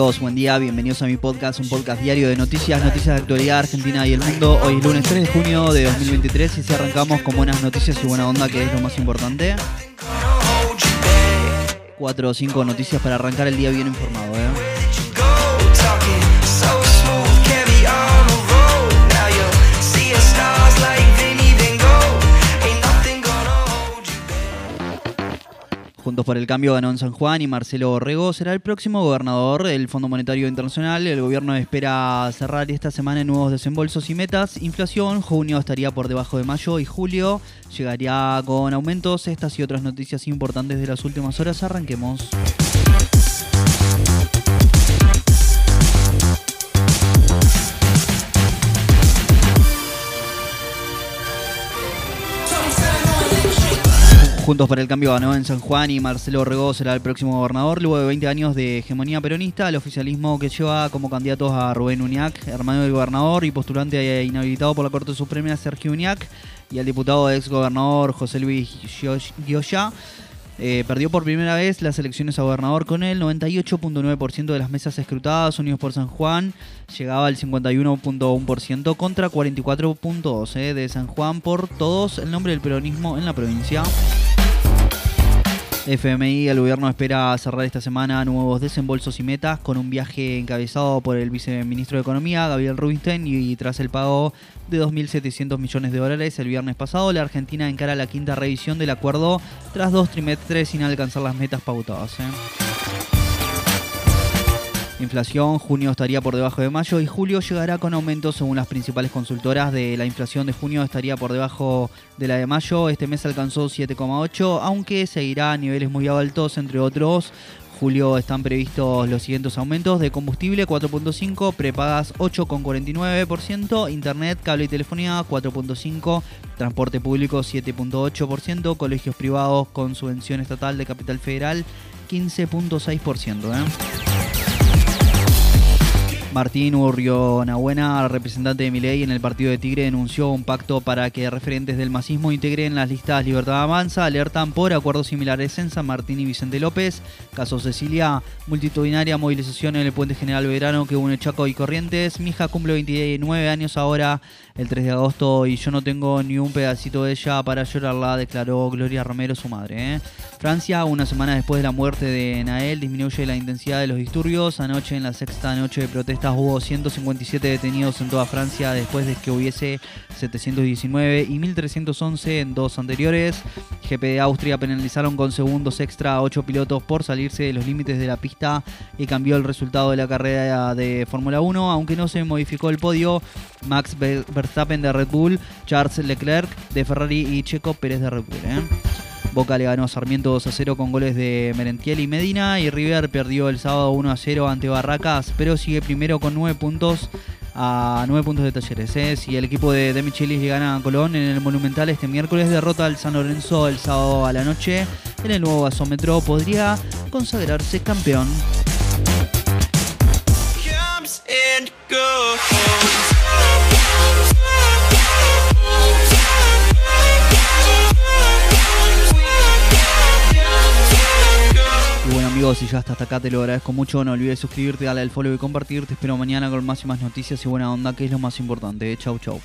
Amigos, buen día, bienvenidos a mi podcast, un podcast diario de noticias, noticias de actualidad argentina y el mundo. Hoy es lunes 3 de junio de 2023 y si arrancamos con buenas noticias y buena onda, que es lo más importante. Cuatro o cinco noticias para arrancar el día bien informado, ¿eh? Juntos por el Cambio ganó en San Juan y Marcelo Borrego será el próximo gobernador del Fondo Monetario Internacional. El gobierno espera cerrar esta semana nuevos desembolsos y metas. Inflación, junio estaría por debajo de mayo y julio llegaría con aumentos. Estas y otras noticias importantes de las últimas horas. Arranquemos. Juntos para el Cambio ganó en San Juan y Marcelo Regó será el próximo gobernador. Luego de 20 años de hegemonía peronista, el oficialismo que lleva como candidatos a Rubén Uñac, hermano del gobernador y postulante inhabilitado por la Corte Suprema Sergio Uñac, y al diputado ex gobernador José Luis Gioya. Eh, perdió por primera vez las elecciones a gobernador con el 98.9% de las mesas escrutadas unidos por San Juan. Llegaba al 51.1% contra 44.2% eh, de San Juan por todos el nombre del peronismo en la provincia. FMI, el gobierno espera cerrar esta semana nuevos desembolsos y metas con un viaje encabezado por el viceministro de Economía, Gabriel Rubinstein, y tras el pago de 2.700 millones de dólares el viernes pasado, la Argentina encara la quinta revisión del acuerdo tras dos trimestres sin alcanzar las metas pautadas. ¿eh? Inflación, junio estaría por debajo de mayo y julio llegará con aumentos según las principales consultoras de la inflación de junio estaría por debajo de la de mayo. Este mes alcanzó 7,8, aunque seguirá a niveles muy altos, entre otros. Julio están previstos los siguientes aumentos de combustible 4.5, prepagas 8,49%, internet, cable y telefonía 4.5, transporte público 7.8%, colegios privados con subvención estatal de capital federal 15.6%. ¿eh? Martín Urrionabuena, representante de Miley en el partido de Tigre, denunció un pacto para que referentes del masismo integren las listas Libertad Avanza. Alertan por acuerdos similares en San Martín y Vicente López. Caso Cecilia, multitudinaria movilización en el Puente General Verano que une Chaco y Corrientes. Mi hija cumple 29 años ahora, el 3 de agosto, y yo no tengo ni un pedacito de ella para llorarla, declaró Gloria Romero, su madre. ¿eh? Francia, una semana después de la muerte de Nael, disminuye la intensidad de los disturbios. Anoche, en la sexta noche de protesta, hubo 157 detenidos en toda Francia después de que hubiese 719 y 1311 en dos anteriores. GP de Austria penalizaron con segundos extra a 8 pilotos por salirse de los límites de la pista y cambió el resultado de la carrera de Fórmula 1, aunque no se modificó el podio. Max Verstappen de Red Bull, Charles Leclerc de Ferrari y Checo Pérez de Red Bull. ¿eh? Boca le ganó a Sarmiento 2 a 0 con goles de Merentiel y Medina. Y River perdió el sábado 1 a 0 ante Barracas, pero sigue primero con 9 puntos a 9 puntos de talleres. ¿eh? Si el equipo de, de Michelis le gana a Colón en el Monumental este miércoles, derrota al San Lorenzo el sábado a la noche en el nuevo gasómetro, podría consagrarse campeón. Ya hasta acá te lo agradezco mucho. No olvides suscribirte, darle al follow y compartir. Te espero mañana con más y más noticias y buena onda, que es lo más importante. Chau, chau.